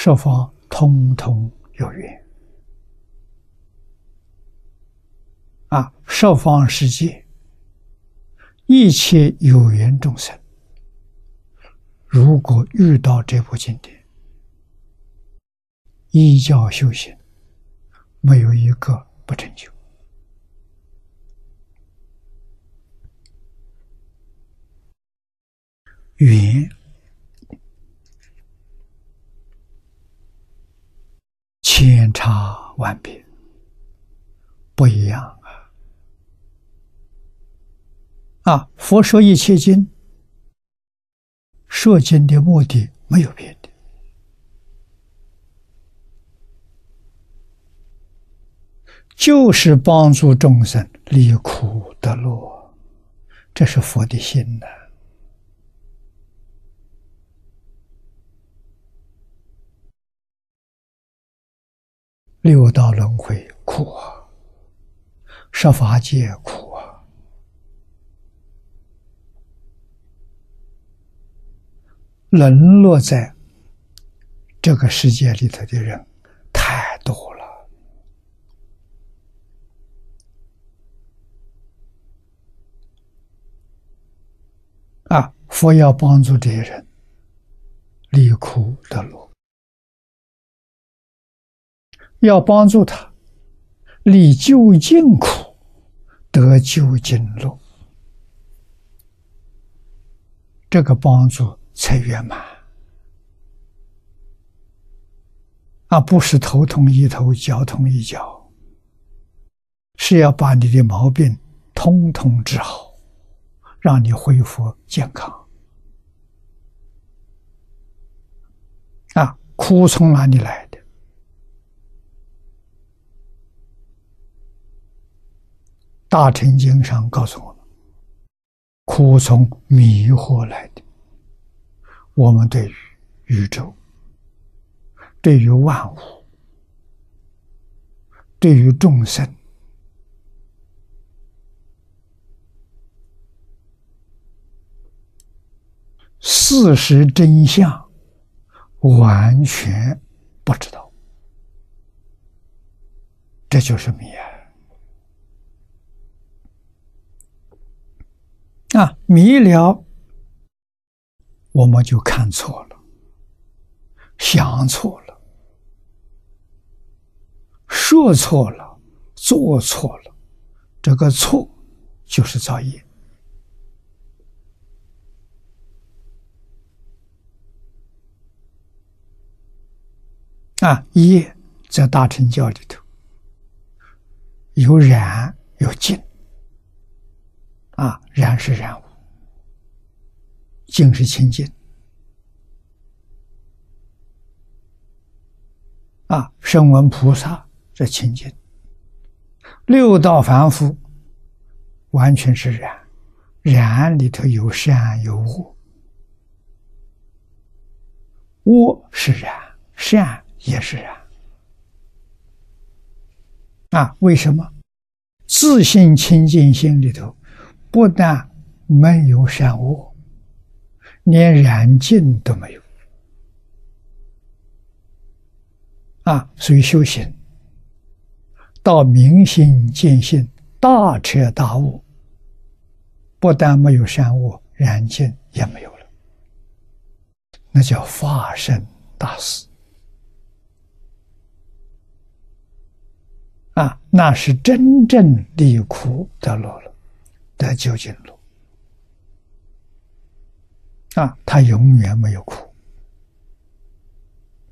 十方通通有缘啊！十方世界一切有缘众生，如果遇到这部经典，依教修行，没有一个不成就。缘千差万别，不一样啊！啊，佛说一切经，说经的目的没有别的，就是帮助众生离苦得乐，这是佛的心呐。六道轮回苦啊，十法界苦啊，沦落在这个世界里头的人太多了啊！佛要帮助这些人离苦得乐。要帮助他离究竟苦，得究竟乐，这个帮助才圆满，而不是头痛医头，脚痛医脚，是要把你的毛病通通治好，让你恢复健康。啊，苦从哪里来？大乘经上告诉我们：苦从迷惑来的。我们对于宇宙、对于万物、对于众生，事实真相完全不知道，这就是迷啊！啊，迷了，我们就看错了，想错了，说错了，做错了，这个错就是造业。啊，业在大乘教里头有染有净。啊，然是然物，净是清净。啊，声闻菩萨这清净，六道凡夫完全是染，染里头有善有恶，恶是染，善也是染。啊，为什么？自信清净心里头。不但没有善恶，连染净都没有啊！所以修行到明心见性、大彻大悟，不但没有善恶，染净也没有了，那叫化身大事啊！那是真正离苦得乐了。得究竟路啊，他永远没有哭。